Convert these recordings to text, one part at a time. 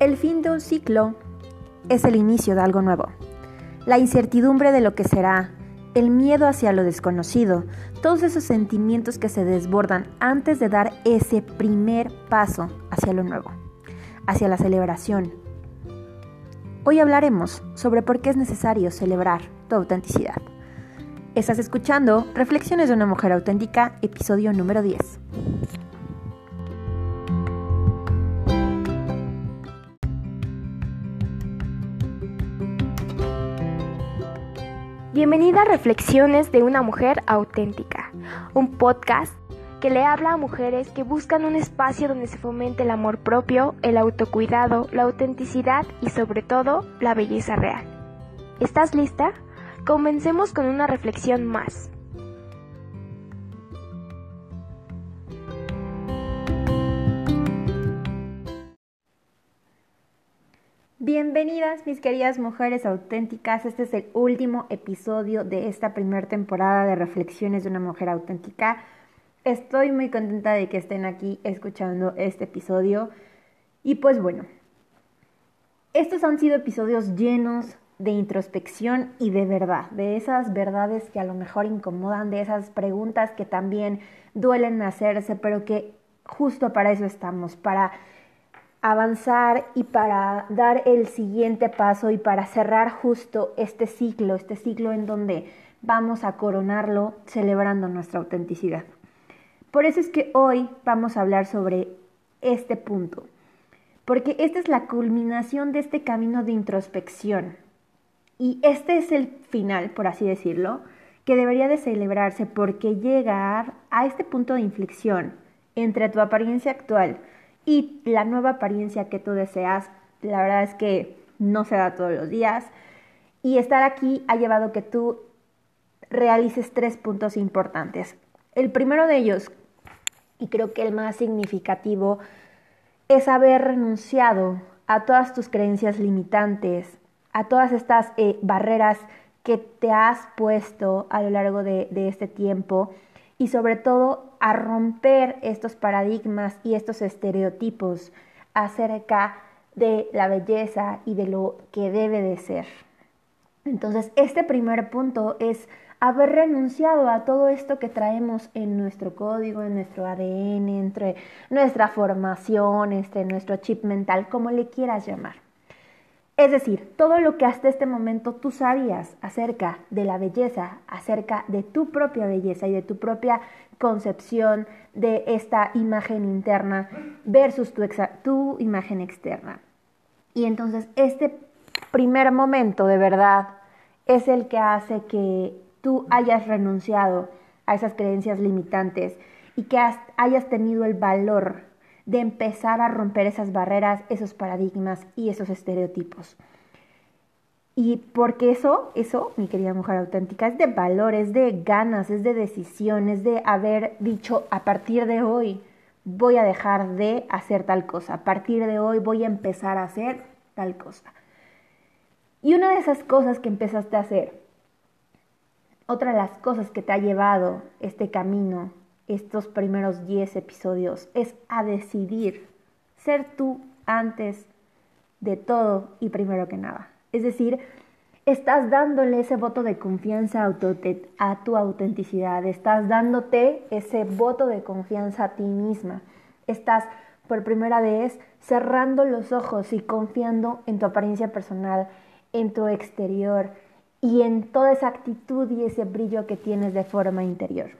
El fin de un ciclo es el inicio de algo nuevo. La incertidumbre de lo que será, el miedo hacia lo desconocido, todos esos sentimientos que se desbordan antes de dar ese primer paso hacia lo nuevo, hacia la celebración. Hoy hablaremos sobre por qué es necesario celebrar tu autenticidad. Estás escuchando Reflexiones de una mujer auténtica, episodio número 10. Bienvenida a Reflexiones de una mujer auténtica, un podcast que le habla a mujeres que buscan un espacio donde se fomente el amor propio, el autocuidado, la autenticidad y sobre todo la belleza real. ¿Estás lista? Comencemos con una reflexión más. Bienvenidas mis queridas mujeres auténticas, este es el último episodio de esta primera temporada de Reflexiones de una mujer auténtica. Estoy muy contenta de que estén aquí escuchando este episodio y pues bueno, estos han sido episodios llenos de introspección y de verdad, de esas verdades que a lo mejor incomodan, de esas preguntas que también duelen hacerse, pero que justo para eso estamos, para avanzar y para dar el siguiente paso y para cerrar justo este ciclo, este ciclo en donde vamos a coronarlo celebrando nuestra autenticidad. Por eso es que hoy vamos a hablar sobre este punto, porque esta es la culminación de este camino de introspección y este es el final, por así decirlo, que debería de celebrarse porque llegar a este punto de inflexión entre tu apariencia actual, y la nueva apariencia que tú deseas, la verdad es que no se da todos los días. Y estar aquí ha llevado que tú realices tres puntos importantes. El primero de ellos, y creo que el más significativo, es haber renunciado a todas tus creencias limitantes, a todas estas eh, barreras que te has puesto a lo largo de, de este tiempo y sobre todo a romper estos paradigmas y estos estereotipos acerca de la belleza y de lo que debe de ser. Entonces, este primer punto es haber renunciado a todo esto que traemos en nuestro código, en nuestro ADN, entre nuestra formación, entre nuestro chip mental, como le quieras llamar. Es decir, todo lo que hasta este momento tú sabías acerca de la belleza, acerca de tu propia belleza y de tu propia concepción de esta imagen interna versus tu, imagen externa. Y entonces este primer momento de verdad es el que hace que tú hayas renunciado a esas creencias limitantes y que hayas tenido el valor de empezar a romper esas barreras, esos paradigmas y esos estereotipos. Y porque eso, eso, mi querida mujer auténtica, es de valores, de ganas, es de decisiones, de haber dicho a partir de hoy voy a dejar de hacer tal cosa, a partir de hoy voy a empezar a hacer tal cosa. Y una de esas cosas que empezaste a hacer, otra de las cosas que te ha llevado este camino estos primeros 10 episodios es a decidir ser tú antes de todo y primero que nada. Es decir, estás dándole ese voto de confianza a tu autenticidad, estás dándote ese voto de confianza a ti misma, estás por primera vez cerrando los ojos y confiando en tu apariencia personal, en tu exterior y en toda esa actitud y ese brillo que tienes de forma interior.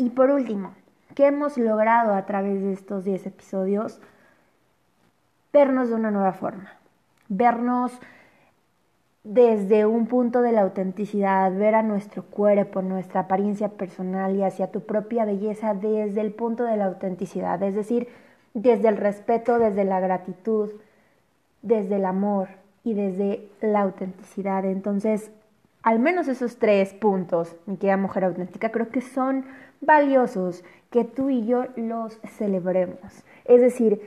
Y por último, ¿qué hemos logrado a través de estos 10 episodios? Vernos de una nueva forma, vernos desde un punto de la autenticidad, ver a nuestro cuerpo, nuestra apariencia personal y hacia tu propia belleza desde el punto de la autenticidad, es decir, desde el respeto, desde la gratitud, desde el amor y desde la autenticidad. Entonces, al menos esos tres puntos, mi querida mujer auténtica, creo que son valiosos que tú y yo los celebremos. Es decir,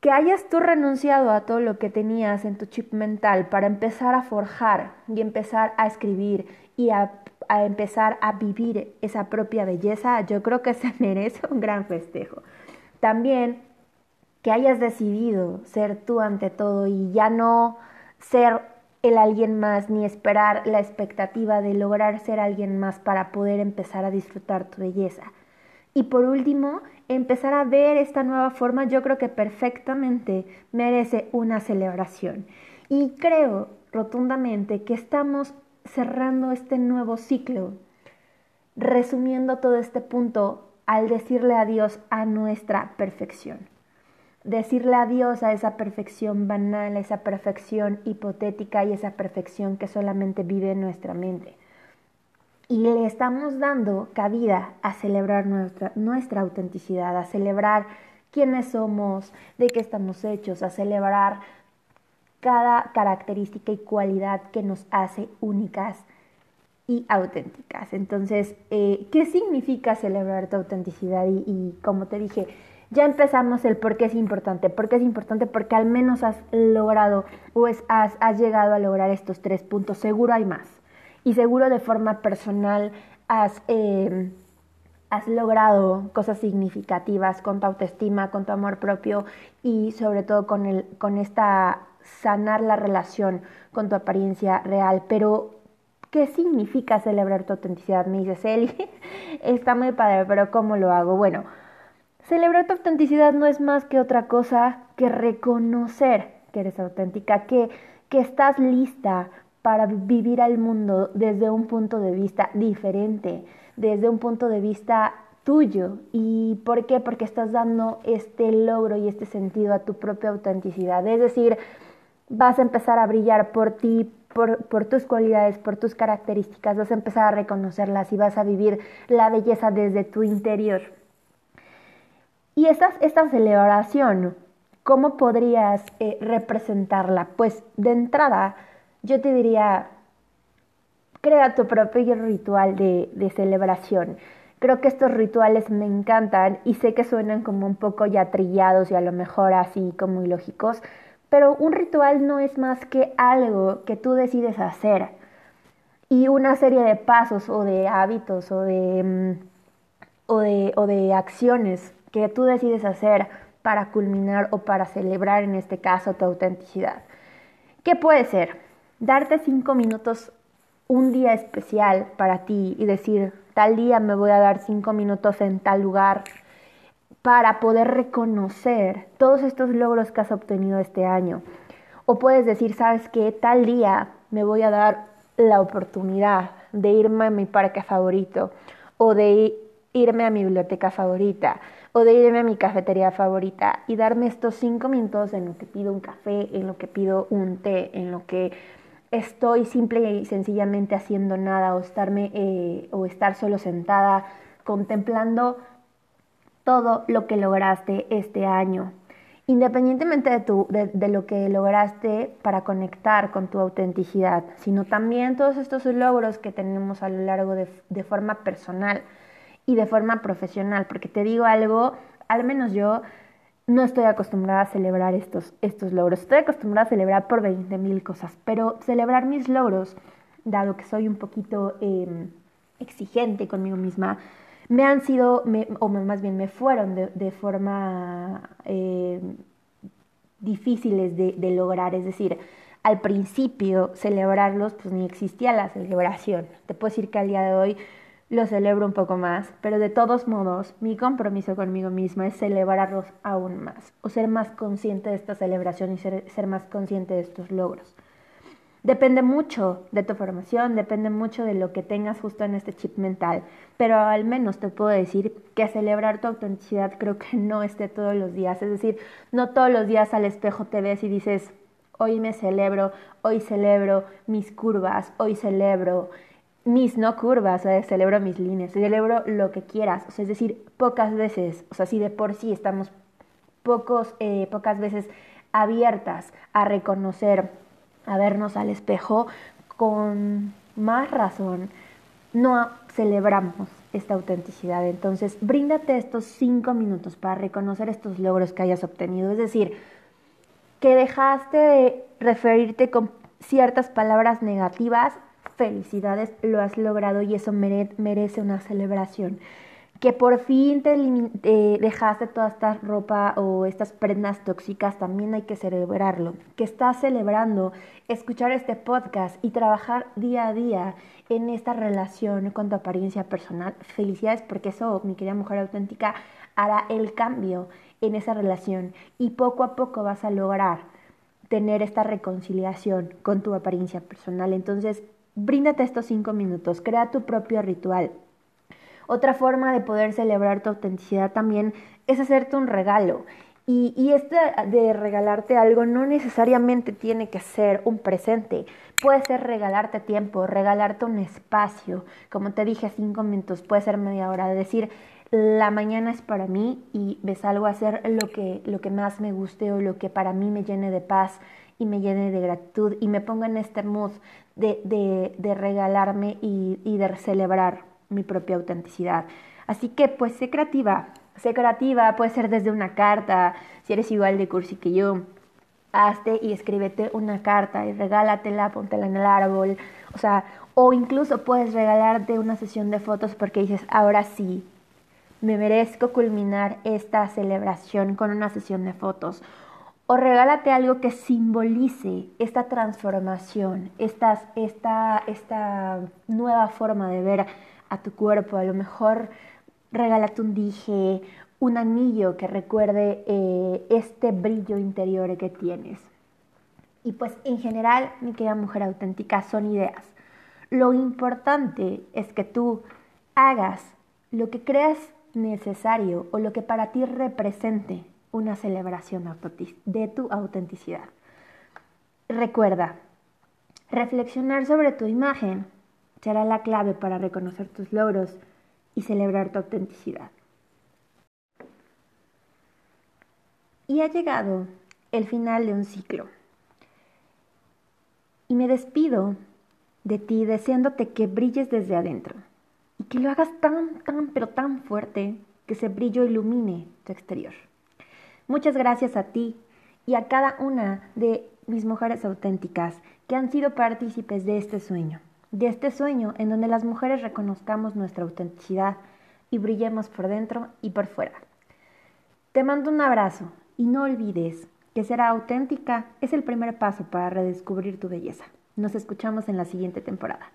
que hayas tú renunciado a todo lo que tenías en tu chip mental para empezar a forjar y empezar a escribir y a, a empezar a vivir esa propia belleza, yo creo que se merece un gran festejo. También que hayas decidido ser tú ante todo y ya no ser el alguien más ni esperar la expectativa de lograr ser alguien más para poder empezar a disfrutar tu belleza. Y por último, empezar a ver esta nueva forma yo creo que perfectamente merece una celebración. Y creo rotundamente que estamos cerrando este nuevo ciclo, resumiendo todo este punto al decirle adiós a nuestra perfección. Decirle adiós a esa perfección banal, a esa perfección hipotética y esa perfección que solamente vive en nuestra mente. Y le estamos dando cabida a celebrar nuestra, nuestra autenticidad, a celebrar quiénes somos, de qué estamos hechos, a celebrar cada característica y cualidad que nos hace únicas y auténticas. Entonces, eh, ¿qué significa celebrar tu autenticidad? Y, como te dije, ya empezamos el por qué es importante. ¿Por qué es importante? Porque al menos has logrado o has, has llegado a lograr estos tres puntos. Seguro hay más. Y seguro de forma personal has, eh, has logrado cosas significativas con tu autoestima, con tu amor propio y sobre todo con, el, con esta sanar la relación con tu apariencia real. Pero ¿Qué significa celebrar tu autenticidad? Me dices, Eli, está muy padre, pero ¿cómo lo hago? Bueno, celebrar tu autenticidad no es más que otra cosa que reconocer que eres auténtica, que, que estás lista para vivir al mundo desde un punto de vista diferente, desde un punto de vista tuyo. ¿Y por qué? Porque estás dando este logro y este sentido a tu propia autenticidad. Es decir, vas a empezar a brillar por ti, por, tus cualidades, por tus características, vas a empezar a reconocerlas y vas a vivir la belleza desde tu interior. Y esta, esta celebración, ¿cómo podrías eh, representarla? Pues de entrada, yo te diría, crea tu propio ritual de, celebración. Creo que estos rituales me encantan y sé que suenan como un poco ya trillados y a lo mejor así como ilógicos, pero un ritual no es más que algo que tú decides hacer y una serie de pasos o de hábitos o de, mm, o de, o de acciones que tú decides hacer para culminar o para celebrar en este caso tu autenticidad. ¿Qué puede ser? Darte cinco minutos un día especial para ti y decir, tal día me voy a dar cinco minutos en tal lugar para poder reconocer todos estos logros que has obtenido este año. O puedes decir, sabes que tal día me voy a dar la oportunidad de irme a mi parque favorito, o de irme a mi biblioteca favorita, o de irme a mi cafetería favorita y darme estos cinco minutos en lo que pido un café, en lo que pido un té, en lo que estoy simple y sencillamente haciendo nada o estarme eh, o estar solo sentada contemplando todo lo que lograste este año, independientemente de, de, lo que lograste para conectar con tu autenticidad, sino también todos estos logros que tenemos a lo largo de forma personal y de forma profesional, porque te digo algo, al menos yo no estoy acostumbrada a celebrar estos, estos logros, estoy acostumbrada a celebrar por 20 mil cosas, pero celebrar mis logros, dado que soy un poquito em, exigente conmigo misma, me han sido, o más bien me fueron de, forma eh, difíciles de, de, lograr. Es decir, al principio celebrarlos, pues ni existía la celebración. Te puedo decir que al día de hoy lo celebro un poco más, pero de todos modos, mi compromiso conmigo misma es celebrarlos aún más, o ser más consciente de esta celebración y ser, ser más consciente de estos logros. Depende mucho de tu formación, depende mucho de lo que tengas justo en este chip mental, pero al menos te puedo decir que celebrar tu autenticidad creo que no esté todos los días, es decir, no todos los días al espejo te ves y dices, hoy me celebro, hoy celebro mis curvas, hoy celebro mis no curvas, o celebro mis líneas, celebro lo que quieras, es decir, pocas veces, o sea, si de por sí estamos pocos, eh, pocas veces abiertas a reconocer a vernos al espejo, con más razón no celebramos esta autenticidad. Entonces, bríndate estos cinco minutos para reconocer estos logros que hayas obtenido. Es decir, que dejaste de referirte con ciertas palabras negativas, felicidades, lo has logrado y eso merece una celebración. que por fin te, dejaste toda esta ropa o estas prendas tóxicas, también hay que celebrarlo. Que estás celebrando escuchar este podcast y trabajar día a día en esta relación con tu apariencia personal. Felicidades porque eso, mi querida mujer auténtica, hará el cambio en esa relación y poco a poco vas a lograr tener esta reconciliación con tu apariencia personal. Entonces, bríndate estos cinco minutos, crea tu propio ritual otra forma de poder celebrar tu autenticidad también es hacerte un regalo. Y, y este de regalarte algo no necesariamente tiene que ser un presente. Puede ser regalarte tiempo, regalarte un espacio. Como te dije, cinco minutos, puede ser media hora. De decir, la mañana es para mí y me salgo a hacer lo que, lo que más me guste o lo que para mí me llene de paz y me llene de gratitud y me ponga en este mood de, de, de regalarme y, y de celebrar mi propia autenticidad. Así que pues sé creativa, sé creativa, puede ser desde una carta, si eres igual de cursi que yo, hazte y escríbete una carta y regálatela, póntela en el árbol, o sea, o incluso puedes regalarte una sesión de fotos porque dices, ahora sí, me merezco culminar esta celebración con una sesión de fotos. O regálate algo que simbolice esta transformación, esta, esta, esta nueva forma de ver a tu cuerpo. A lo mejor regálate un dije, un anillo que recuerde eh, este brillo interior que tienes. Y pues en general, mi querida mujer auténtica, son ideas. Lo importante es que tú hagas lo que creas necesario o lo que para ti represente una celebración de tu autenticidad. Recuerda, reflexionar sobre tu imagen será la clave para reconocer tus logros y celebrar tu autenticidad. Y ha llegado el final de un ciclo. Y me despido de ti deseándote que brilles desde adentro y que lo hagas tan, tan, pero tan fuerte que ese brillo ilumine tu exterior. Muchas gracias a ti y a cada una de mis mujeres auténticas que han sido partícipes de este sueño de este sueño en donde las mujeres reconozcamos nuestra autenticidad y brillemos por dentro y por fuera. Te mando un abrazo y no olvides que ser auténtica es el primer paso para redescubrir tu belleza. Nos escuchamos en la siguiente temporada.